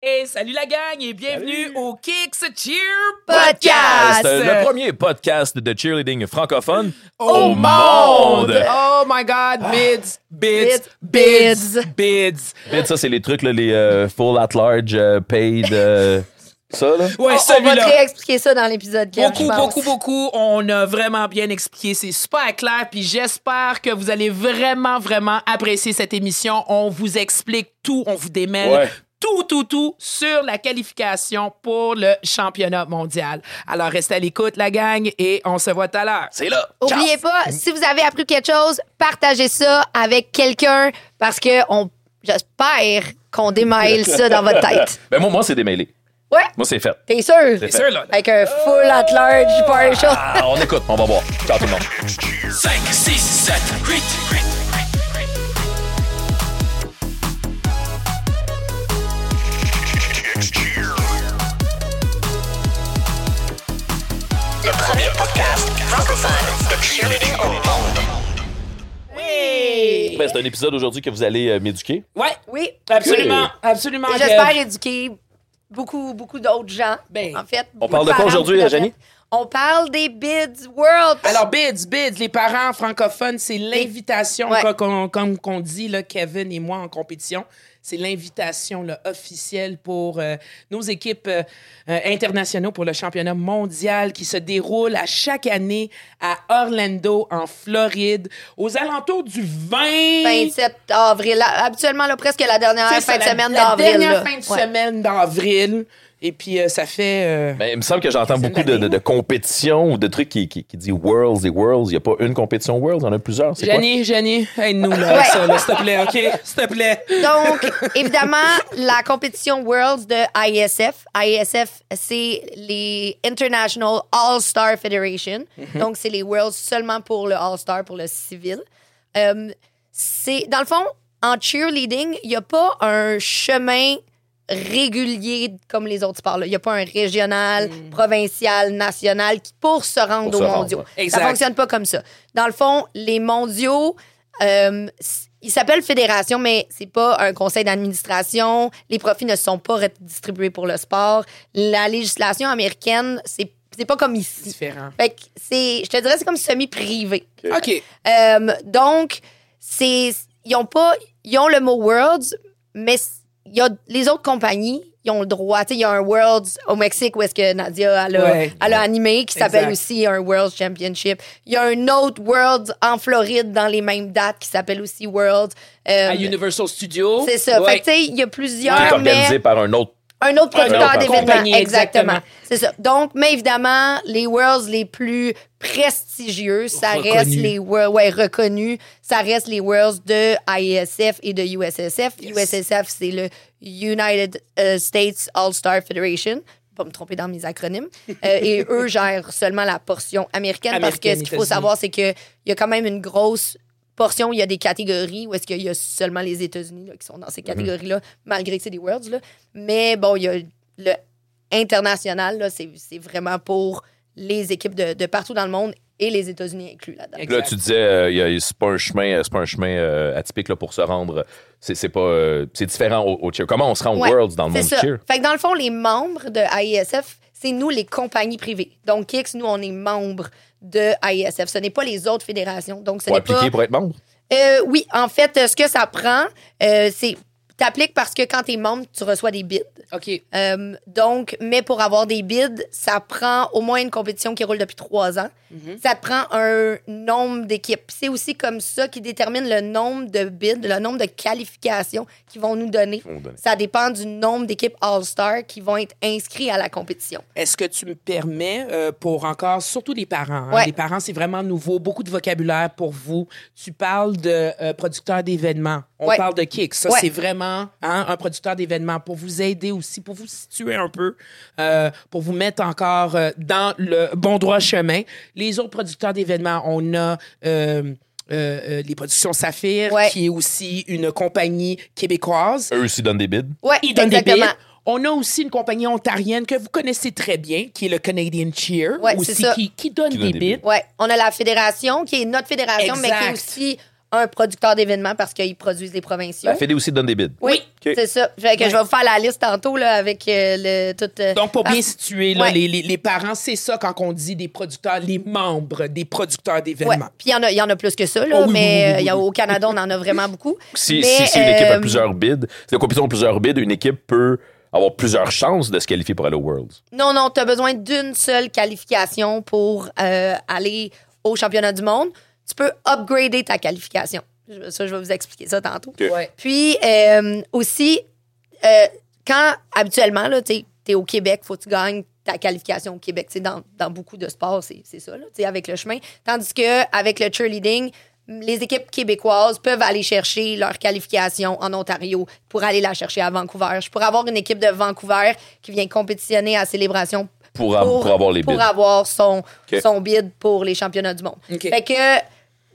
Et salut la gang et bienvenue Salut. au Kicks Cheer Podcast. C'est le premier podcast de cheerleading francophone au monde. Oh my God, bids, bids, bids, Bids. bids. Vite, ça, c'est les trucs, là, les euh, full at large, euh, paid, euh, ça, là? Ouais, On, on va celui-là. te réexpliquer ça dans l'épisode 4. Beaucoup, beaucoup, beaucoup. On a vraiment bien expliqué. C'est super clair. Puis j'espère que vous allez vraiment, vraiment apprécier cette émission. On vous explique tout. On vous démêle. Ouais tout, tout, tout sur la qualification pour le championnat mondial. Alors, restez à l'écoute, la gang, et on se voit tout à l'heure. C'est là. N'oubliez pas, si vous avez appris quelque chose, partagez ça avec quelqu'un parce que on, j'espère qu'on démêle ça dans votre tête. Ben, moi, moi c'est démêlé. Ouais. Moi, c'est fait. T'es sûr? T'es sûr, là? Avec un full at large party ah, show. Ah, on écoute, on va voir. Ciao tout le monde. 5, 6, 7, 8, 8. Au monde. Oui! Ben, c'est un épisode aujourd'hui que vous allez euh, m'éduquer. Ouais, Oui. absolument, absolument. Kev. j'espère éduquer beaucoup, beaucoup d'autres gens. Ben, en fait. on parle de quoi parents, aujourd'hui, beaucoup Jenny? On parle des Bids World. Alors, bids, bids, les parents francophones, c'est l'invitation, Ouais. quoi, qu'on- comme qu'on dit, là, Kevin et moi en compétition, c'est l'invitation officielle pour euh, nos équipes euh, euh, internationaux pour le championnat mondial qui se déroule à chaque année à Orlando, en Floride, aux alentours du 20... 27 avril. Habituellement, là, presque la dernière fin ça, de la- semaine la d'avril. dernière là. fin de Ouais. semaine d'avril. Et puis, euh, ça fait... euh, Ben, il me semble que j'entends beaucoup de, de, d'années, de compétitions ou de trucs qui, qui, qui disent Worlds et Worlds. Il n'y a pas une compétition Worlds, il y en a plusieurs. C'est quoi? Jenny, Jenny, aide-nous là, Ouais. ça, là, s'il te plaît, OK? S'il te plaît. Donc, évidemment, la compétition Worlds de ISF. ISF, c'est les International All-Star Federation. Donc, c'est les Worlds seulement pour le All-Star, pour le civil. Euh, c'est, dans le fond, en cheerleading, il n'y a pas un chemin régulier comme les autres sports. là. Il n'y a pas un régional, provincial, national qui pour se rendre Pour aux se rendre, mondiaux. Exact. Ça fonctionne pas comme ça. Dans le fond, les mondiaux, euh, ils s'appellent fédération, mais c'est pas un conseil d'administration. Les profits ne sont pas redistribués pour le sport. La législation américaine, c'est c'est pas comme ici. Différent. Fait que c'est, je te dirais, c'est comme semi-privé. OK. Euh, donc, c'est, ils ont pas, ils ont le mot Worlds, mais y a les autres compagnies, ils ont le droit. Tu sais, il y a un Worlds au Mexique où est-ce que Nadia elle a, Ouais. elle a animé qui s'appelle aussi un World Championship. Il y a un autre Worlds en Floride dans les mêmes dates qui s'appelle aussi Worlds. Euh, À Universal Studios. c'est ça. Ouais. Fait que, tu sais, il y a Qui plusieurs, est mais organisé par un autre. Un autre producteur d'événements. exactement. Exactement. C'est ça. Donc, mais évidemment, les Worlds les plus prestigieux, ça Reconnus. reste les Worlds, ouais, reconnus, ça reste les Worlds de ISF et de USSF. USSF, c'est le United euh, States All-Star Federation. Pas me tromper dans mes acronymes. Euh, et eux gèrent seulement la portion américaine, parce que Américaine, ce qu'il faut savoir, c'est qu'il y a quand même une grosse il y a des catégories où est-ce qu'il y a seulement les États-Unis qui sont dans ces catégories-là, malgré que c'est des Worlds. Là. Mais bon, il y a le international, c'est vraiment pour les équipes de, de partout dans le monde et les États-Unis inclus là-dedans. Là, tu disais, euh, a- c'est pas un chemin, euh, pas un chemin euh, atypique là, pour se rendre. C'est c'est pas, euh, c'est différent au, au cheer. Comment on se rend au Ouais, Worlds dans le monde ça. cheer? Fait que dans le fond, les membres de AISF, c'est nous les compagnies privées. Donc, Kix, nous, on est membres de AISF. Ce n'est pas les autres fédérations. Donc, ce Pour n'est appliquer pas... pour être membre? Euh, oui, en fait, ce que ça prend, euh, c'est... T'appliques parce que quand t'es membre, tu reçois des bids. OK. Euh, donc, mais pour avoir des bids, ça prend au moins une compétition qui roule depuis trois ans. Mhm. Ça te prend un nombre d'équipes. C'est aussi comme ça qui détermine le nombre de bids, le nombre de qualifications qu'ils vont nous donner. vont nous donner. Ça dépend du nombre d'équipes All-Star qui vont être inscrits à la compétition. Est-ce que tu me permets, euh, pour encore, surtout les parents, hein, Ouais. les parents, c'est vraiment nouveau, beaucoup de vocabulaire pour vous. Tu parles de euh, producteur d'événements. On Ouais. parle de Kick. Ça, Ouais. c'est vraiment hein, un producteur d'événements pour vous aider aussi, pour vous situer un peu, euh, pour vous mettre encore euh, dans le bon droit chemin. Les autres producteurs d'événements, on a... euh, euh, euh, les productions Saphir, Ouais. qui est aussi une compagnie québécoise. Eux aussi donnent des bids. Ouais, Ils donnent des bids. On a aussi une compagnie ontarienne que vous connaissez très bien, qui est le Canadian Cheer, Ouais, aussi, qui, qui donne Qui des donne des bids. bids. Ouais, on a la fédération qui est notre fédération, mais qui est aussi un producteur d'événements parce qu'ils produisent les provinciaux. La Fédé aussi donne des bids. Oui, c'est ça. Fait que je vais vous faire la liste tantôt là, avec euh, le tout. euh, Donc, pour bien ah, situer, là, Ouais. les, les- les parents, c'est ça quand on dit des producteurs, les membres des producteurs Ouais. d'événements. Puis il y, en a- il y en a plus que ça, là, Oh oui, mais oui, oui, euh, il y a- oui. au Canada, on en a vraiment beaucoup. Si, Mais, si c'est une équipe euh, a plusieurs bids, si la compétition a plusieurs bids, une équipe peut avoir plusieurs chances de se qualifier pour aller au Worlds. Non, non, tu as besoin d'une seule qualification pour euh, aller au championnat du monde. Tu peux upgrader ta qualification. Je- Ça, je vais vous expliquer ça tantôt. Ouais. Puis euh, aussi, euh, quand habituellement, tu es au Québec, faut que tu gagnes ta qualification au Québec. Tu sais, Dans, dans beaucoup de sports, c'est c'est ça, là, tu sais, avec le chemin. Tandis que avec le cheerleading, les équipes québécoises peuvent aller chercher leur qualification en Ontario pour aller la chercher à Vancouver. Je pourrais avoir une équipe de Vancouver qui vient compétitionner à Célébration Pour, avoir les bids. pour avoir son, OK. son bid pour les championnats du monde. Fait que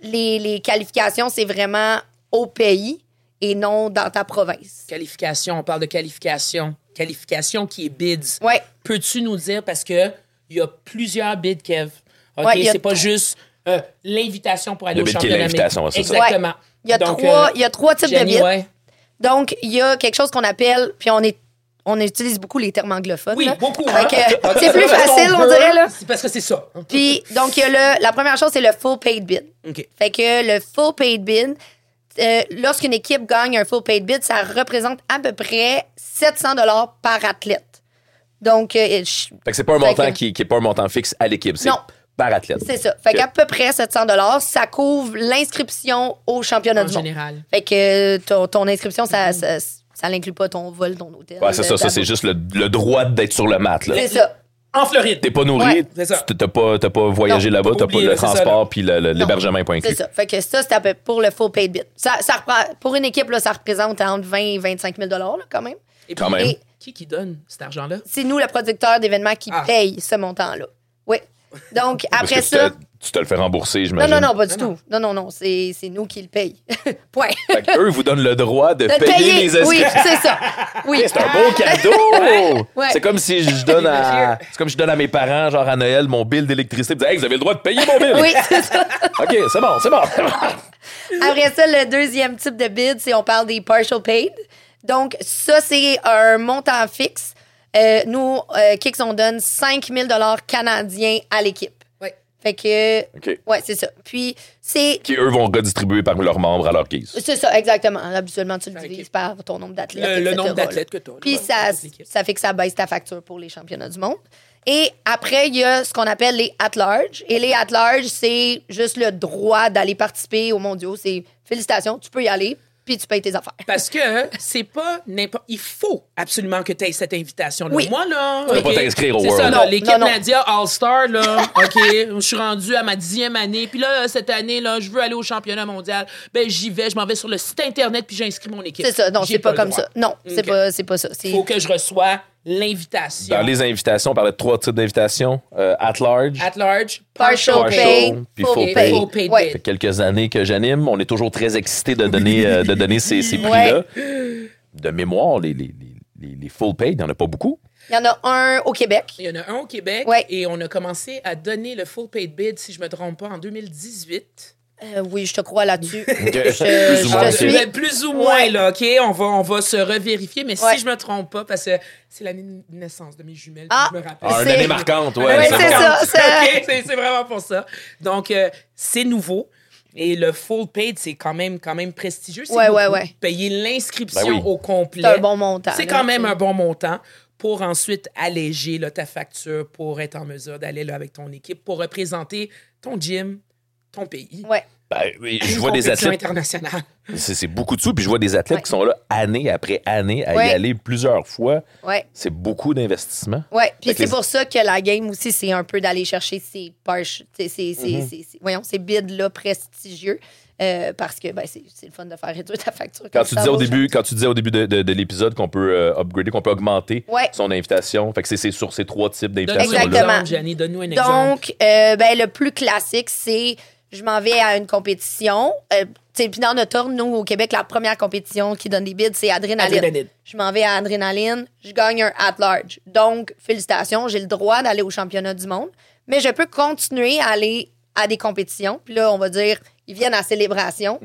les, les qualifications, c'est vraiment au pays et non dans ta province. Qualification, on parle de qualification. Qualification qui est bids. Ouais. Peux-tu nous dire, parce que il y a plusieurs bids, Kev. OK? Ouais, c'est pas juste euh, l'invitation pour aller Le au championnat. l'invitation, c'est ça. Exactement. Ouais. Il y a Donc, trois- euh, il y a trois types de bids. ouais. Donc, il y a quelque chose qu'on appelle, puis on est on utilise beaucoup les termes anglophones. Oui, là. beaucoup. Fait hein. c'est plus facile, on dirait. Là. C'est parce que c'est ça. Puis, donc, il y a le, la première chose, c'est le full paid bid. OK. Fait que le full paid bid, euh, lorsqu'une équipe gagne un full paid bid, ça représente à peu près 700 dollars par athlète. Donc, euh, je- Fait que c'est pas un montant que- qui, qui est pas un montant fixe à l'équipe, c'est Non. par athlète. c'est ça. Fait qu'à peu près 700 dollars, ça couvre l'inscription au championnat En du monde. général. Fait que ton, ton inscription, ça, ça, ça n'inclut pas ton vol, ton hôtel. Ouais, c'est ça, ça c'est juste le, le droit d'être sur le mat. là. C'est ça. En Floride. T'es pas nourri, Ouais, c'est ça. tu- t'as pas, t'as pas voyagé là-bas, t'as pas le transport puis l'hébergement est pas inclus. C'est ça. Fait que ça, c'est à peu pour le full paid bid. Ça, ça reprend- pour une équipe, là, ça représente entre 20 et 25 000 là, quand même. Et Quand puis, même. et qui qui donne cet argent-là? C'est nous, le producteur d'événements, qui Ah. paye ce montant-là. Oui. Donc, après ça. Tu te le fais rembourser, Non, j'imagine. non, non, pas du Non, non. tout. Non, non, non. C'est c'est nous qui le paye. Point. Fait eux vous donnent le droit de De payer, payer. les inscriptions. Oui, c'est ça. Oui. C'est un beau cadeau! Ouais. C'est comme si je donne à. C'est comme si je donne à mes parents, genre à Noël, mon bill d'électricité. Ils disent, Hey, vous avez le droit de payer mon bill! Oui, c'est ça. OK, c'est bon, c'est bon. Après ça, le deuxième type de bid, c'est on parle des partial paid. Donc, ça, c'est un montant fixe. Euh, nous, euh, Kicks, on donne 5 000 canadiens à l'équipe. Fait que, OK. ouais, c'est ça. Puis, c'est Qui, eux, vont redistribuer par leurs membres à leur guise. C'est ça, exactement. Habituellement, tu le Ok. divises par ton nombre d'athlètes. Le, nombre d'athlètes que tu as. Puis ça, ça fait que ça baisse ta facture pour les championnats du monde. Et après, il y a ce qu'on appelle les at-large. Et les at-large, c'est juste le droit d'aller participer aux mondiaux. C'est félicitations, tu peux y aller, puis tu payes tes affaires. Parce que c'est pas n'importe. Il faut absolument que tu aies cette invitation-là. Oui. Moi, là. Tu peux OK, pas t'inscrire au C'est World. ça, là, Non, l'équipe. Nadia All-Star, là. OK, je suis rendu à ma dixième année. Puis là, cette année, là, je veux aller au championnat mondial. Ben, j'y vais, je m'en vais sur le site Internet, puis j'inscris mon équipe. C'est ça. Non, J'ai c'est pas, le comme droit. ça. Non, c'est pas, c'est pas ça. C'est- Il faut que je reçois l'invitation. Dans les invitations, on parlait de trois types d'invitations. Euh, at large. At large, Partial Partial, pay, puis full full pay. pay. Full paid Ouais. bid. fait quelques années que j'anime. On est toujours très excités de donner, euh, de donner ces, ces prix-là. De mémoire, les, les, les, full paid, il n'y en a pas beaucoup. Il y en a un au Québec. Il y en a un au Québec Ouais. et on a commencé à donner le full paid bid, si je me trompe pas, en 2018. Euh, oui, je te crois là-dessus. Plus ou je suis. Mais plus ou moins, Ouais. là, OK? On va, on va se revérifier, mais Ouais. si je me trompe pas, parce que c'est l'année de naissance de mes jumelles, Ah. je me rappelle. Ah, une C'est- année marquante, ouais. Ouais, c'est ça. c'est- OK, c'est c'est vraiment pour ça. Donc, euh, c'est nouveau. Et le full paid, c'est quand même, quand même prestigieux. Ouais, ouais, ouais. Payer l'inscription Ben oui. au complet. C'est un bon montant. C'est quand même un bon montant pour ensuite alléger là, ta facture pour être en mesure d'aller avec ton équipe pour représenter ton gym, ton pays. Ouais. Ben, oui, je vois des athlètes. internationale. C'est c'est beaucoup de sous. Puis je vois des athlètes Ouais. qui sont là année après année à Ouais. y aller plusieurs fois. Ouais. C'est beaucoup d'investissement. Ouais, puis c'est les- pour ça que la game aussi, c'est un peu d'aller chercher ces parches, ces, ces, ces, Mhm. ces- ces- voyons, ces bids-là prestigieux. euh, parce que ben, c'est c'est le fun de faire réduire ta facture. Quand tu disais au début, quand tu disais au début de, de- de l'épisode qu'on peut euh, upgrader, qu'on peut augmenter Ouais. son invitation, fait que c'est- c'est sur ces trois types d'invitations-là. Exactement. exemple, Gianni, donne-nous un exemple. Donc, euh, ben, le plus classique, c'est je m'en vais à une compétition. Euh, puis dans notre ordre, nous, au Québec, la première compétition qui donne des bids, c'est Adrénaline. Adrénaline. Je m'en vais à Adrénaline, je gagne un at-large. Donc, félicitations, j'ai le droit d'aller au championnat du monde. Mais je peux continuer à aller à des compétitions. Puis là, on va dire ils viennent à célébration.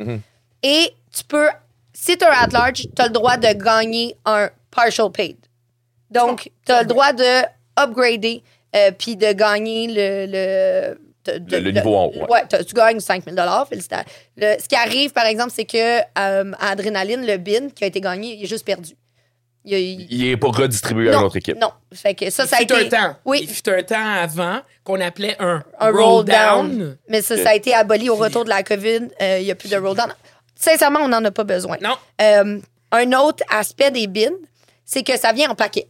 Et tu peux, si tu es at large, tu as le droit de gagner un partial paid. Donc, tu as le droit de upgrader euh, puis de gagner le. le de- de- Le- le niveau en haut, ouais. Tu gagnes 5 000 félicitations. Le- ce qui arrive, par exemple, c'est que euh, à Adrénaline, le bin qui a été gagné, il est juste perdu. Il, a- il- Il est pas redistribué à non, l'autre équipe. Non. Fait que ça, Il ça a été. un temps. Oui. Il fut un temps avant qu'on appelait un, un roll down. Mais ça, ça a été aboli au retour de la COVID. Euh, Il n'y a plus de roll down. Sincèrement, on n'en a pas besoin. Non. Euh, un autre aspect des bins, c'est que ça vient en paquet.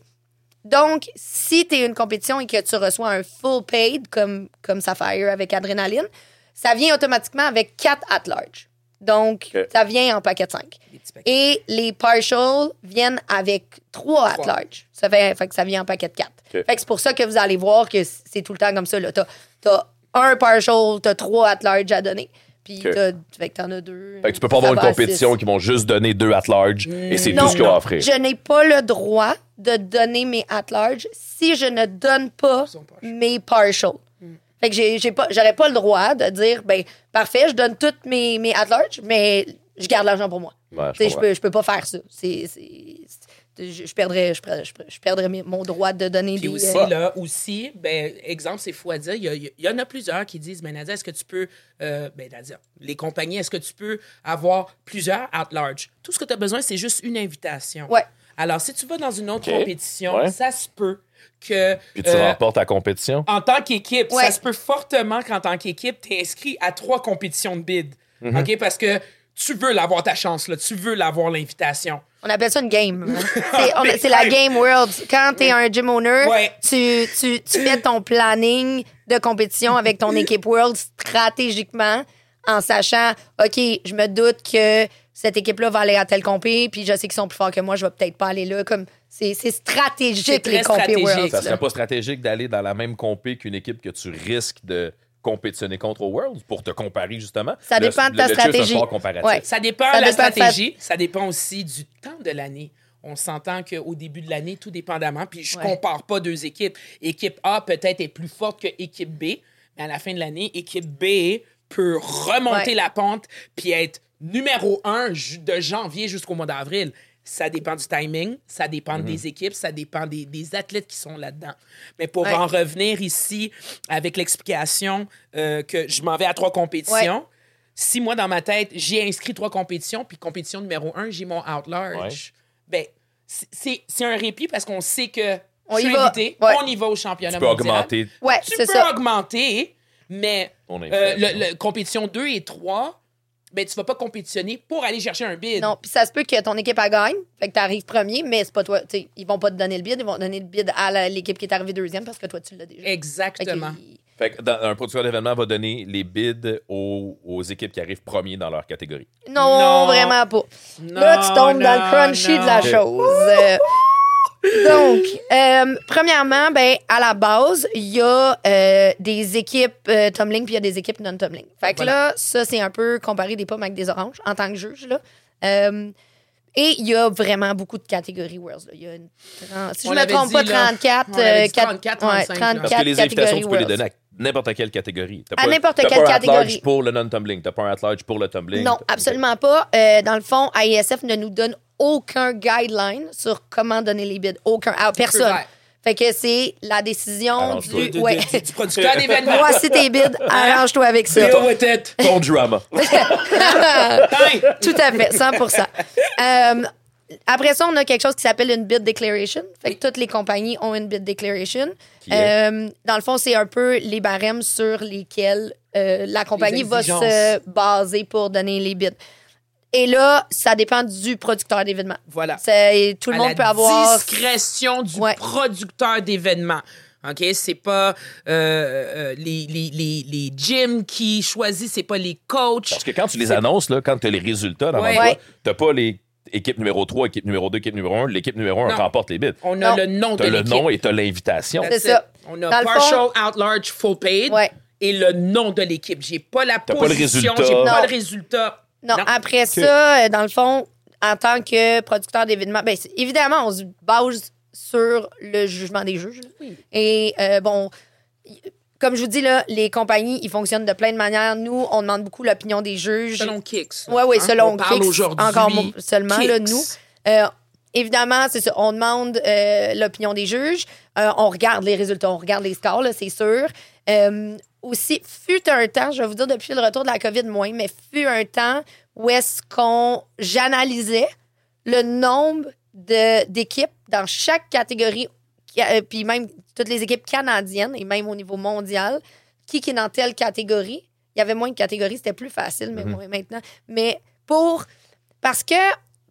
Donc, si tu es une compétition et que tu reçois un full paid, comme, comme Sapphire avec Adrénaline, ça vient automatiquement avec 4 at large. Donc, ça vient en paquet de 5. Des petits paquets. Et les partials viennent avec 3 at large. Ça fait, fait que ça vient en paquet de 4. Ok. Fait que c'est pour ça que vous allez voir que c'est tout le temps comme ça. Tu as, un partial, tu as 3 at large à donner. Puis t'as- fait que t'en as deux. Fait que tu peux pas avoir une compétition qui vont juste donner deux at large et c'est Non, tout ce qu'ils ont non. à offrir. Je n'ai pas le droit de donner mes at large si je ne donne pas mes partials. Fait que j'ai, j'ai pas, j'aurais pas le droit de dire, ben, parfait, je donne toutes mes, mes at large, mais je garde l'argent pour moi. Ouais, je Tu sais, je, comprends. peux, je peux pas faire ça. C'est, c'est- c'est- je, je perdrais, je, je, je perdrais mon droit de donner Puis des. aussi, euh, là, aussi, ben, exemple, c'est fou à dire. Il y, a- il y en a plusieurs qui disent, ben, Nadia, est-ce que tu peux, euh, ben, Nadia, les compagnies, est-ce que tu peux avoir plusieurs at large? Tout ce que tu as besoin, c'est juste une invitation. Ouais. Alors, si tu vas dans une autre compétition, Ouais. ça se peut que. Puis tu euh, remportes la compétition? en tant qu'équipe, Ouais. ça se peut fortement qu'en tant qu'équipe, tu es inscrit à trois compétitions de bid. Mhm. OK? Parce que tu veux l'avoir ta chance, là. Tu veux l'avoir l'invitation. On appelle ça une game. hein. C'est, la Game World. Quand tu es un gym owner, Ouais. tu, tu, tu fais ton planning de compétition avec ton équipe World stratégiquement en sachant, OK, je me doute que cette équipe-là va aller à telle compé, puis je sais qu'ils sont plus forts que moi, je vais peut-être pas aller là. Comme c'est, c'est stratégique, les compés stratégique. World. Ça serait pas stratégique d'aller dans la même compé qu'une équipe que tu risques de compétitionner contre au Worlds pour te comparer justement. Ça Le- dépend de ta le stratégie. Ouais. Ça dépend Ça de la stratégie. Ça dépend aussi du temps de l'année. On s'entend qu'au début de l'année, tout dépendamment, puis je Ouais. compare pas deux équipes. Équipe A peut-être est plus forte que équipe B, mais à la fin de l'année, équipe B peut remonter Ouais. la pente puis être numéro un de janvier jusqu'au mois d'avril. Ça dépend du timing, ça dépend des équipes, ça dépend des, des athlètes qui sont là-dedans. Mais pour Ouais. en revenir ici avec l'explication euh, que je m'en vais à trois compétitions, si moi, dans ma tête, j'ai inscrit trois compétitions, puis compétition numéro un, j'ai mon out large, ben, c'est- un répit parce qu'on sait que On je y suis va. invité, Ouais. on y va au championnat Tu peux mondial. augmenter. Ouais, Tu peux ça. augmenter, mais Ton euh, le, le- compétition 2 et 3, ben, tu vas pas compétitionner pour aller chercher un bid. Non, puis ça se peut que ton équipe a gagne, fait que tu arrives premier, mais c'est pas toi. tu sais, ils vont pas te donner le bid, ils vont donner le bid à l'équipe qui est arrivée deuxième parce que toi, tu l'as déjà. Fait que Exactement. Fait que dans- un producteur d'événement va donner les bids aux, aux équipes qui arrivent premiers dans leur catégorie. Non, Non. vraiment pas. Non, Là, tu tombes dans le crunchy non. de la chose. Donc, euh, premièrement, ben, à la base, il y a euh, des équipes euh, tumbling puis il y a des équipes non-tumbling. Fait que Voilà. là, ça, c'est un peu comparer des pommes avec des oranges en tant que juge. Là. Euh, et il y a vraiment beaucoup de catégories Worlds. là. Il y a une 30 si je ne me trompe dit, pas, là. 34, On avait euh, dit 4 34, ouais, 35, là. 34 Parce que les invitations, catégories tu peux les donner à n'importe quelle catégorie. À n'importe quelle pas un at-large catégorie. pour le non-tumbling. T'as pas un at-large pour le tumbling. Non, absolument pas. Euh, dans le fond, AISF ne nous donne aucun guideline sur comment donner les bids. Aucun. À personne. Fait que c'est la décision du. Ouais. du- du producteur d'événements. Voici tes bids, arrange-toi avec ça. It. Ton drama. Hein? Tout à fait, 100% Euh, Après ça, on a quelque chose qui s'appelle une bid declaration. Fait que toutes les compagnies ont une bid declaration. Euh, dans le fond, c'est un peu les barèmes sur lesquels euh, la compagnie va se baser pour donner les bids. Et là, ça dépend du producteur d'événement. Voilà. C'est- Tout le à monde la peut avoir. discrétion du Ouais. producteur d'événements. OK? C'est pas euh, euh, les, les, les, les gyms qui choisissent, c'est pas les coachs. Parce que quand tu les annonces, là, quand tu as les résultats dans Ouais. Ouais. t'as pas les équipe numéro 3, équipe numéro 2, équipe numéro 1. L'équipe numéro 1 Non. remporte les bits. On a Non. le nom de T'as le l'équipe. nom et t'as l'invitation. C'est ça. On a Dans partial, out large, full paid Ouais. et le nom de l'équipe. J'ai pas la T'as pas le position, résultat. j'ai pas le résultat. Non, après ça, euh, dans le fond, en tant que producteur d'événements, ben, évidemment, on se base sur le jugement des juges. là. Et euh, bon, comme je vous dis, là, les compagnies, ils fonctionnent de plein de manières. Nous, on demande beaucoup l'opinion des juges. Selon Kicks. Oui, oui, hein, selon On parle Kicks, aujourd'hui. Encore seulement, là, nous. Euh, évidemment, c'est ça. On demande euh, l'opinion des juges. Euh, on regarde les résultats, on regarde les scores, c'est sûr. Euh, aussi, fut un temps, je vais vous dire depuis le retour de la COVID moins, mais fut un temps où est-ce qu'on j'analysais le nombre d'équipes dans chaque catégorie, euh, puis même toutes les équipes canadiennes et même au niveau mondial, qui, qui est dans telle catégorie. Il y avait moins de catégories, c'était plus facile, mais moins maintenant. Mais pour. Parce que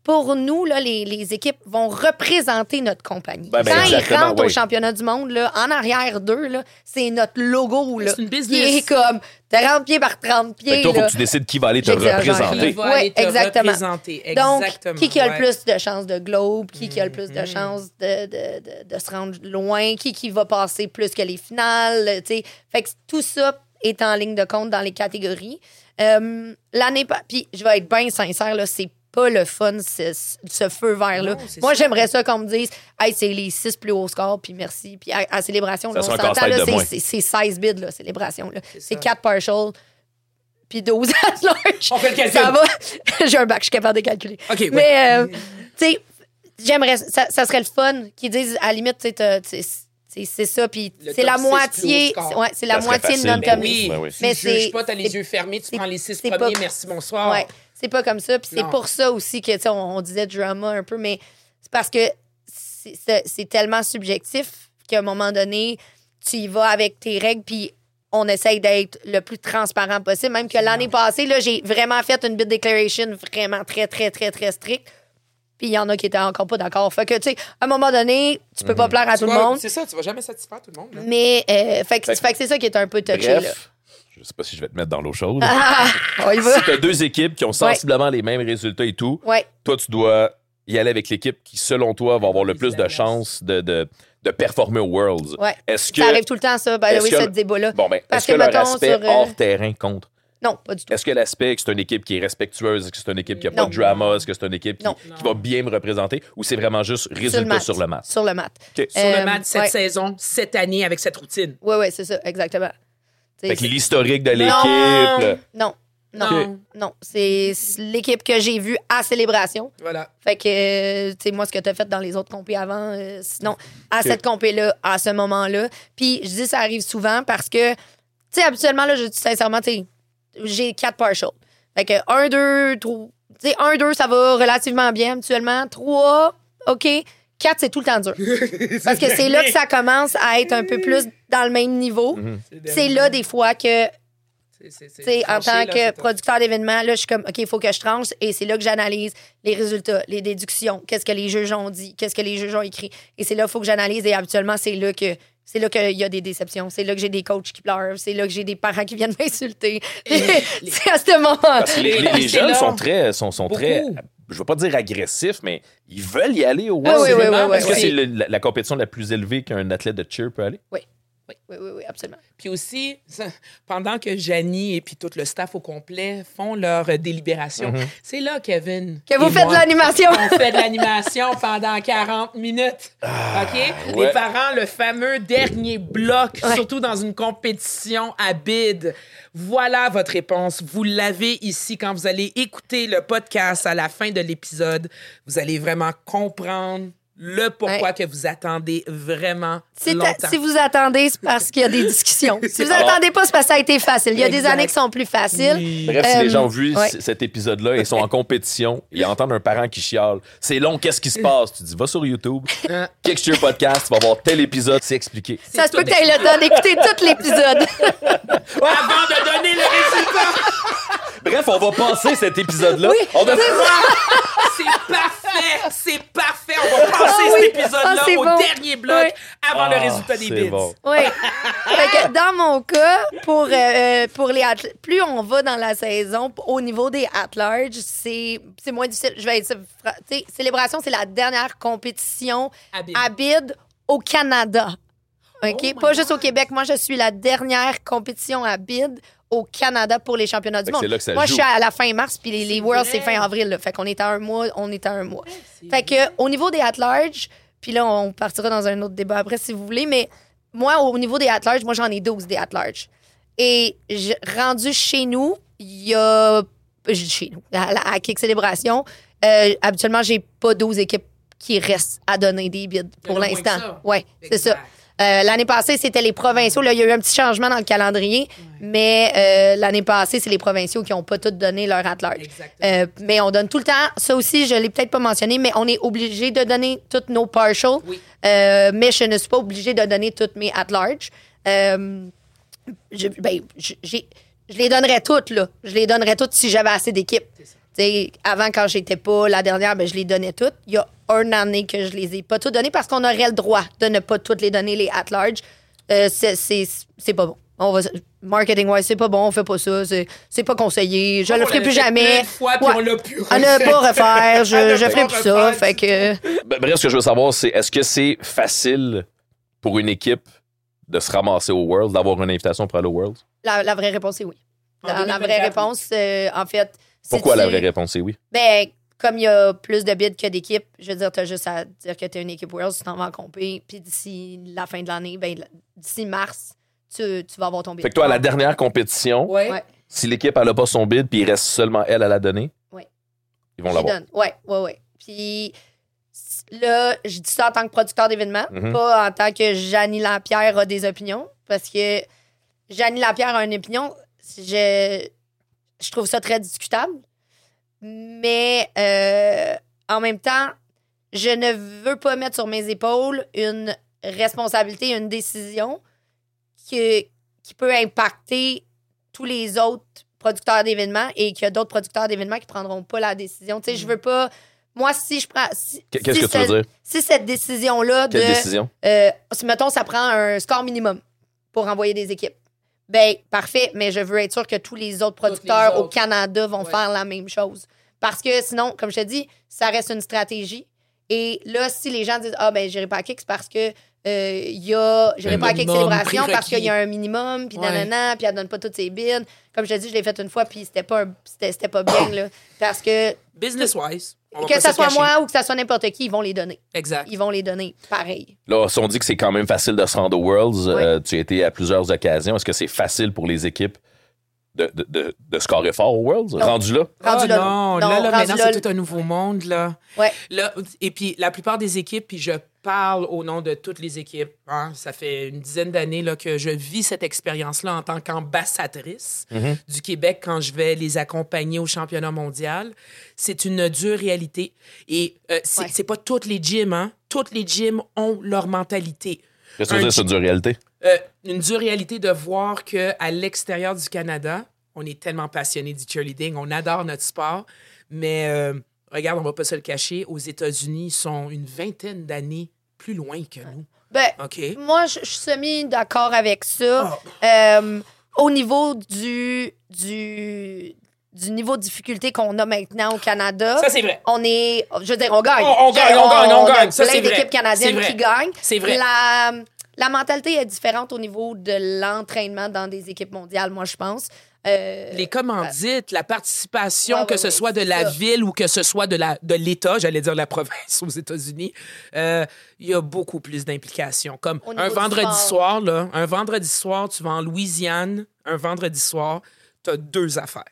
pour nous, là, les, les équipes vont représenter notre compagnie. Ben, ben, Quand ils rentrent au oui. championnat du monde, là, en arrière d'eux, là, c'est notre logo. Là, C'est une qui business. est comme 30 pieds par 30 Fait pieds. que toi, faut là. que tu décides qui va aller te. Qui représenter. va aller te exactement. représenter. Donc, Exactement. qui, qui a le plus de chances de globe, qui, qui a le plus de Mhm. chances de, de, de, de se rendre loin, qui, qui va passer plus que les finales, tu sais. Fait que tout ça est en ligne de compte dans les catégories. Euh, L'année pas. Puis, je vais être bien sincère, là, c'est pas le fun, ce, ce feu vert-là. Moi, ça. j'aimerais ça qu'on me dise, hey, c'est les six plus hauts scores, puis merci. Puis à, à célébration, Ça là, on s'entend, c'est- c'est c'est 16 bids, là, célébration. là. C'est C'est ça. 4 partial, puis 12 at large. On fait le calcul. Ça va. J'ai un bac, je suis capable de calculer. OK, ouais. Mais, euh, tu sais, j'aimerais. Ça, ça serait le fun qu'ils disent, à la limite, tu sais, c'est c'est ça, puis c'est la moitié. Ouais, c'est la moitié de notre Ben top oui. Ben oui. tu Mais juges c'est- pas, t'as les yeux fermés, tu prends les six premiers, pas- merci, bonsoir. Ouais, c'est pas comme ça. Puis c'est pour ça aussi que, tu sais, on, on disait drama un peu, mais c'est parce que c'est- tellement subjectif qu'à un moment donné, tu y vas avec tes règles, puis on essaye d'être le plus transparent possible. Même que l'année passée, là, j'ai vraiment fait une bid declaration vraiment très, très, très, très stricte. Puis il y en a qui étaient encore pas d'accord. Fait que, tu sais, à un moment donné, tu peux pas plaire à Tu tout le monde. C'est ça, tu vas jamais satisfaire tout le monde. là. Mais, euh, fait que, Fait que- fait que c'est ça qui est un peu touché, là. Je sais pas si je vais te mettre dans l'eau chaude. Ah, on y va. Si t'as deux équipes qui ont sensiblement les mêmes résultats et tout, Ouais. toi, tu dois y aller avec l'équipe qui, selon toi, va avoir le plus de chances de, de, de performer aux Worlds. Ouais. Est-ce que. Ça arrive tout le temps, ça. Ben est-ce oui, que- ce débat-là. Bon, ben, Parce est-ce que, que, leur aspect sur, euh, hors terrain compte? Non, pas du tout. Est-ce que l'aspect que c'est une équipe qui est respectueuse, est-ce que c'est une équipe qui a pas de drama, est-ce que c'est une équipe qui, va bien me représenter ou c'est vraiment juste Sur le résultat mat. sur le match? Sur le mat. Sur Euh, le match cette ouais. saison, cette année, avec cette routine. Oui, oui, c'est ça, exactement. Fait que c'est- l'historique de Non. l'équipe. Non, non, Non. non. C'est l'équipe que j'ai vue à Célébration. Voilà. Fait que, euh, tu sais, moi, ce que tu as fait dans les autres compés avant, euh, sinon, à cette compé-là, à ce moment-là. Puis, je dis ça arrive souvent parce que, tu sais, habituellement, là, je dis sincèrement, tu sais, j'ai quatre partials. Fait que 1, 2, 3. Tu sais, 1, 2, ça va relativement bien habituellement. 3, OK. 4, c'est tout le temps dur. Parce que c'est là que ça commence à être un peu plus dans le même niveau. C'est là, des fois, que C'est- en tant là, que producteur d'événements, là, je suis comme, OK, il faut que je tranche. Et c'est là que j'analyse les résultats, les déductions, qu'est-ce que les juges ont dit, qu'est-ce que les juges ont écrit. Et c'est là qu'il faut que j'analyse. Et habituellement, c'est là que. C'est là qu'il y a des déceptions. C'est là que j'ai des coachs qui pleurent. C'est là que j'ai des parents qui viennent m'insulter. c'est à ce moment Parce que les, les- jeunes sont très, sont, sont très. Je veux pas dire agressifs, mais ils veulent y aller au oui, oui, oui, Est-ce que c'est la, la compétition la plus élevée qu'un athlète de cheer peut aller? Oui. Oui, oui, oui, oui, absolument. Puis aussi, pendant que Janie et puis tout le staff au complet font leur délibération, c'est là, Kevin. Que vous faites de l'animation. On fait de l'animation pendant 40 minutes. OK? ouais. Les parents, le fameux dernier bloc, Ouais. surtout dans une compétition à bid. Voilà votre réponse. Vous l'avez ici quand vous allez écouter le podcast à la fin de l'épisode. Vous allez vraiment comprendre le pourquoi Ouais. que vous attendez vraiment longtemps. si vous attendez, c'est parce qu'il y a des discussions. si vous attendez pas, c'est parce que ça a été facile. Il y a des années qui sont plus faciles. Oui. Bref, si Euh, les gens ont vu ouais. cet épisode-là et sont en compétition et entendent un parent qui chiale, c'est long, qu'est-ce qui se passe? Tu dis, va sur YouTube? Kick Cheer Podcast, tu vas voir tel épisode, c'est expliqué. Ça se peut que tu aies le temps d'écouter tout l'épisode. Avant de donner le résultat. Bref, on va passer cet épisode-là. Oui, on a- C'est parfait! C'est parfait! On va passer Ah oui. cet épisode-là Ah, c'est au bon. dernier bloc Oui. avant le Ah, résultat des bids. bon. Oui. Fait que dans mon cas, pour, euh, euh, pour les plus on va dans la saison, au niveau des at-large, c'est c'est moins difficile. Je vais être. Célébration, c'est la dernière compétition À bid. à bid au Canada. OK? Oh my Pas juste au. Québec. Moi, je suis la dernière compétition à bid au Canada pour les championnats du Fait monde. c'est là que ça Moi, je suis à la fin mars, puis les, Worlds, c'est fin avril. là. Fait qu'on est à un mois, on est à un mois. Fait que au niveau des at-large, puis là, on partira dans un autre débat après si vous voulez, mais moi, au niveau des at-large, moi, j'en ai 12 des at-large. Et je- rendu chez nous, il y a. Chez nous, à, à Kick Célébration, euh, habituellement, j'ai pas 12 équipes qui restent à donner des bids pour l'instant. Ouais, c'est ça. Euh, l'année passée, c'était les provinciaux. Là, il y a eu un petit changement dans le calendrier, mais euh, l'année passée, c'est les provinciaux qui n'ont pas toutes donné leur at-large. Euh, mais on donne tout le temps. Ça aussi, je l'ai peut-être pas mentionné, mais on est obligé de donner toutes nos partials. Oui. Mais je ne suis pas obligé de donner toutes mes at-large. Je, ben, je- les donnerais toutes, là. Je les donnerais toutes si j'avais assez d'équipes. T'sais, avant, quand j'étais pas la dernière, ben, je les donnais toutes. Il y a une année que je les ai pas toutes données parce qu'on aurait le droit de ne pas toutes les donner, les at-large. Euh, c'est- c'est c'est pas bon. On va, marketing-wise, c'est pas bon, on fait pas ça. C'est c'est pas conseillé. Je On le ferai plus fait jamais. de fois, puis Ouais. on l'a plus À ne pas refaire. Je, ne je pas ferai plus ça. Fait que. Ben, bref, ce que je veux savoir, c'est est-ce que c'est facile pour une équipe de se ramasser au World, d'avoir une invitation pour aller au World? La, la vraie réponse est oui. La, la 2024, vraie réponse, euh, en fait. Pourquoi tu- la vraie réponse est oui? Ben, comme il y a plus de bids que d'équipes, je veux dire, t'as juste à dire que t'es une équipe World, tu t'en vas en compé, puis d'ici la fin de l'année, ben, d'ici mars, tu, tu vas avoir ton bid. Fait que toi, à la dernière compétition, Ouais. Ouais. si l'équipe elle a pas son bid puis il reste seulement elle à la donner, Ouais. ils vont l'avoir. Ouais, ouais, ouais. Puis là, je dis ça en tant que producteur d'événements, Mhm. pas en tant que Janie Lapierre a des opinions, parce que Janie Lapierre a une opinion, je, je trouve ça très discutable. Mais euh, en même temps, je ne veux pas mettre sur mes épaules une responsabilité, une décision que- qui peut impacter tous les autres producteurs d'événements et qu'il y a d'autres producteurs d'événements qui prendront pas la décision. Tu sais, je veux pas. Moi, si je prends. si- Qu'est-ce si que tu veux dire? Si cette décision-là de. Quelle décision? Euh, si, mettons, ça prend un score minimum pour envoyer des équipes. Ben, parfait, mais je veux être sûr que tous les autres producteurs les au. Canada vont Ouais. faire la même chose. Parce que sinon, comme je te dis, ça reste une stratégie. Et là, si les gens disent Ah, ben, j'irai pas à Kicks parce que il y a. J'irai Un pas minimum Célébration parce qu'il y a un minimum, puis Ouais. nanana, puis elle donne pas toutes ses bids. Comme je te dis, je l'ai fait une fois, puis c'était pas, un- c'était, c'était pas bien, là. Parce que, Business-wise. que se soit moi ou que ça soit n'importe qui, ils vont les donner. Exact. Ils vont les donner pareil. Là, si on dit que c'est quand même facile de se rendre aux Worlds, Ouais. euh, tu as été à plusieurs occasions. Est-ce que c'est facile pour les équipes de, de, de, de scorer fort aux Worlds? Rendu là? Rendu Ah là, non, non, là, là, maintenant, c'est tout un nouveau monde, là. Ouais. Là, et puis, la plupart des équipes, puis je parle au nom de toutes les équipes, hein, ça fait une dizaine d'années là, que je vis cette expérience-là en tant qu'ambassadrice du Québec quand je vais les accompagner au championnat mondial. C'est une dure réalité. Et euh, c'est Ouais. c'est pas toutes les gyms, hein. Toutes les gyms ont leur mentalité. Qu'est-ce que c'est une réalité? Euh, une dure réalité de voir que à l'extérieur du Canada, on est tellement passionné du cheerleading, on adore notre sport, mais euh, regarde, on va pas se le cacher, aux États-Unis, ils sont une vingtaine d'années plus loin que nous. Ben? Moi, je suis semi d'accord avec ça. Ah. Euh, au niveau du, du, du niveau de difficulté qu'on a maintenant au Canada, Ça, c'est vrai. on est. Je veux dire, on gagne. On- on gagne, on gagne, on gagne. Ça, c'est vrai. d'équipes canadiennes qui gagnent. C'est vrai. La, la mentalité est différente au niveau de l'entraînement dans des équipes mondiales, moi, je pense. Euh, Les commandites, la participation, Ouais, que ouais, ce ouais, soit de la ça. ville ou que ce soit de la de l'État, j'allais dire la province aux États-Unis, euh, il y a beaucoup plus d'implication. Comme un vendredi soir, là, un vendredi soir, tu vas en Louisiane, un vendredi soir, tu as deux affaires.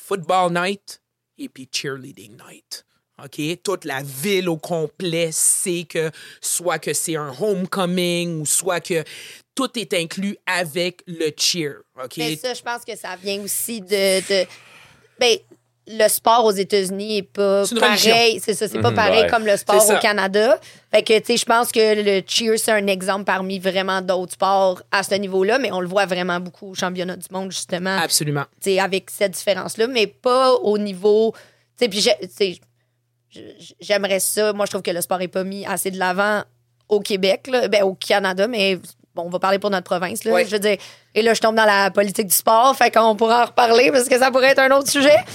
Football night et puis cheerleading night. OK? Toute la ville au complet sait que soit que c'est un homecoming ou soit que tout est inclus avec le cheer. OK? Mais ça, je pense que ça vient aussi de. de ben, le sport aux États-Unis est pas pareil. C'est ça, c'est pas Mhm, pareil ouais. comme le sport au Canada. Fait que, tu sais, je pense que le cheer, c'est un exemple parmi vraiment d'autres sports à ce niveau-là, mais on le voit vraiment beaucoup au championnat du monde, justement, Absolument. tu sais, avec cette différence-là, mais pas au niveau. Tu sais, puis j'ai- tu sais, je- j'aimerais ça. Moi, je trouve que le sport n'est pas mis assez de l'avant au Québec, là. Ben, au Canada, mais bon, on va parler pour notre province. Là. Je veux dire, et là, je tombe dans la politique du sport, fait qu'on pourra en reparler parce que ça pourrait être un autre sujet.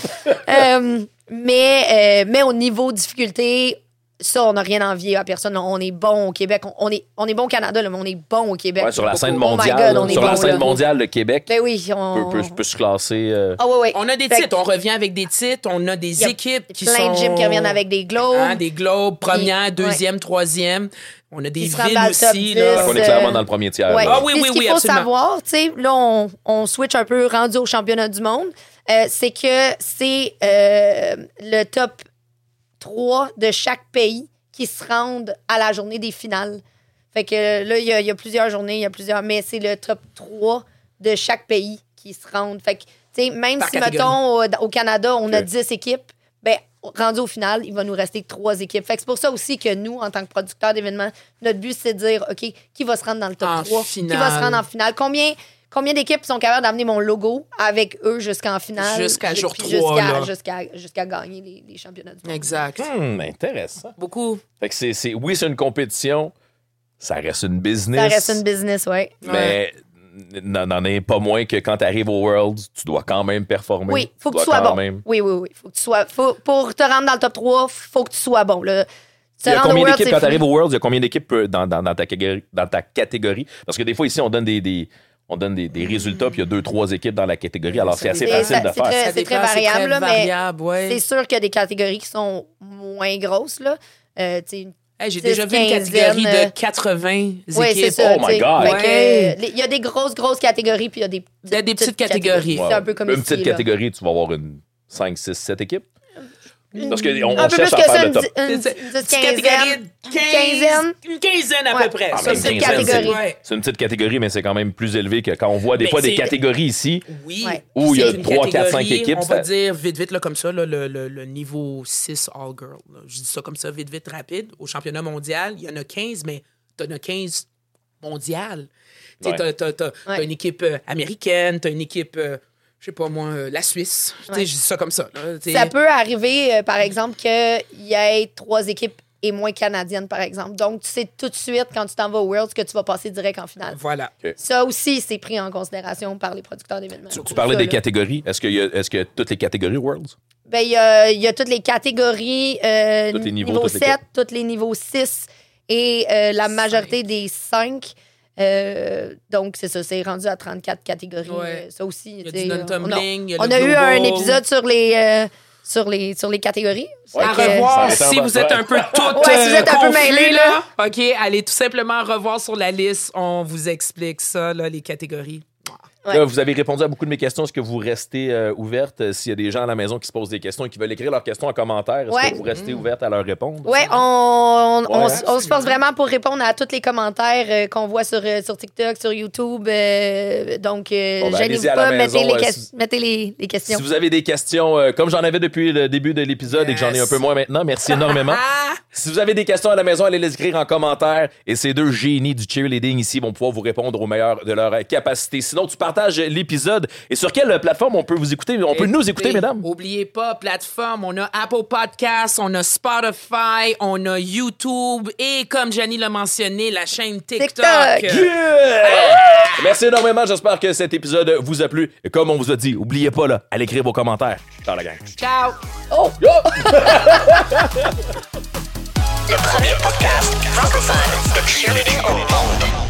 Euh, mais, euh, mais au niveau difficulté, ça, on n'a rien à envier à personne. On est bon au Québec. On, on est, on est bon au Canada, là, mais on est bon au Québec. Ouais, sur la scène Oh my mondiale, God, on est sur bon, la scène là. mondiale, le Québec Ben oui, on... peut, peut- peut se classer. euh, Ah ouais, ouais. On a des Fait que- titres, on revient avec des titres, on a des y a équipes qui plein sont... de gyms qui reviennent avec des globes. Hein, des globes, première, deuxième, troisième. On a des villes aussi. 10. Là. On est euh, clairement dans le premier tiers. Ouais. Ah oui, oui, ce qu'il faut absolument. savoir, tu sais, là, on, on switch un peu rendu au championnat du monde, euh, c'est que c'est euh, le top 3 de chaque pays qui se rendent à la journée des finales. Fait que là, il y, a- il y a plusieurs journées, il y a plusieurs, mais c'est le top 3 de chaque pays qui se rendent. Fait que, tu sais, même Par si, catégorie. mettons, au, au Canada, on a Ok. 10 équipes, ben, rendu au final, il va nous rester trois équipes. Fait que c'est pour ça aussi que nous, en tant que producteurs d'événements, notre but, c'est de dire, OK, qui va se rendre dans le top En 3? finale. Qui va se rendre en finale? Combien, combien d'équipes sont capables d'amener mon logo avec eux jusqu'en finale? Jusqu'à jour puis 3, jusqu'à- là. Jusqu'à jusqu'à gagner les, les championnats du monde. Exact. Hmm, intéressant. Beaucoup. Fait que c'est, c'est- oui, c'est une compétition. Ça reste une business. Ça reste une business, ouais. Mais n'en n'en est pas moins que quand tu arrives au Worlds, tu dois quand même performer. Oui, faut que tu sois quand bon. même- Oui, oui, oui. Faut que tu sois, faut- pour te rendre dans le top 3, faut que tu sois bon. Là. Se Il y a combien World, d'équipes quand tu arrives au Worlds? Il y a combien d'équipes dans, dans, dans ta catégorie, dans ta catégorie? Parce que des fois, ici, on donne des, des- on donne des, des résultats, puis il y a deux, trois équipes dans la catégorie. Alors, c'est assez facile ça- de c'est faire. très- Ça c'est dépend, variable, là, mais ouais. C'est sûr qu'il y a des catégories qui sont moins grosses. Là. Euh, Hey, J'ai 10, déjà vu une catégorie euh, de 80 Oui, équipes. ça. Oh my. God. Ouais. euh, Il y a des grosses, grosses catégories, puis il y a des a des petites catégories. C'est un peu comme Une ici, petite là. catégorie, tu vas avoir une 5, 6, 7 équipes. Parce qu'on on, Un peu plus cherche à que faire ça, le une, top. une, catégorie quinzaine. de 15, Quinzaine. Une quinzaine à peu près. Ah, c'est une catégorie. c'est- une petite catégorie, mais c'est quand même plus élevé que quand on voit des fois des catégories ici. Où il y a C'est une trois, quatre, cinq catégorie, équipes, On va dire vite, vite, là, comme ça, le, niveau 6 All-Girl. Je dis ça comme ça, vite, vite, rapide. Au championnat mondial, il y en a 15, mais tu en as 15 mondiales. Tu Ouais. sais, t'as- t'as- t'as Ouais. une équipe euh, américaine, tu as une équipe, euh, je sais pas moi, euh, la Suisse. Tu Ouais. Je dis ça comme ça. là. Tu Ça peut arriver, euh, par exemple, qu'il y ait trois équipes et moins canadiennes, par exemple. Donc, tu sais tout de suite, quand tu t'en vas au Worlds, que tu vas passer direct en finale. Voilà. Ça aussi, c'est pris en considération par les producteurs d'événements. Tu parlais Ça, des là. catégories. Est-ce qu'il y y a toutes les catégories Worlds? Ben, il y a, il y a toutes les catégories, euh, Tous les niveaux, niveau toutes les 7, tous les niveaux 6 et euh, la majorité des 5. Donc, c'est ça, c'est rendu à 34 catégories. Ouais. Euh, Ça aussi. Il y a du non-tumbling, il y a On a eu un épisode sur les, euh, sur les, sur les catégories. Ouais. À revoir Ça si vous êtes un peu Ouais, si vous euh, êtes un peu là. OK, allez tout simplement revoir sur la liste. On vous explique ça, là, les catégories. Ouais. Là, vous avez répondu à beaucoup de mes questions. Est-ce que vous restez euh, ouverte euh, s'il y a des gens à la maison qui se posent des questions et qui veulent écrire leurs questions en commentaire? Est-ce Ouais. que vous restez ouverte à leur répondre? Oui, on, on, Ouais, s- on se force vraiment pour répondre à tous les commentaires euh, qu'on voit sur, euh, sur TikTok, sur YouTube. euh, donc, euh, Bon, ben, gênez-vous pas, maison, mettez, les, euh, ques- si- mettez les, les questions. Si vous avez des questions, euh, comme j'en avais depuis le début de l'épisode et que j'en ai un peu moins maintenant, merci énormément. Ah! Si vous avez des questions à la maison, allez les écrire en commentaire et ces deux génies du cheerleading ici vont pouvoir vous répondre au meilleur de leur euh, capacité. Sinon, tu l'épisode et sur quelle plateforme on peut vous écouter? On peut nous écouter, mesdames? Oubliez pas, plateforme, on a Apple Podcasts, on a Spotify, on a YouTube et, comme Jenny l'a mentionné, la chaîne TikTok. TikTok. Yeah! Merci énormément. J'espère que cet épisode vous a plu. Et comme on vous a dit, oubliez pas là, allez écrire vos commentaires. Ciao la gang. Ciao! Yo! Le premier podcast francophone de cheerleading au monde.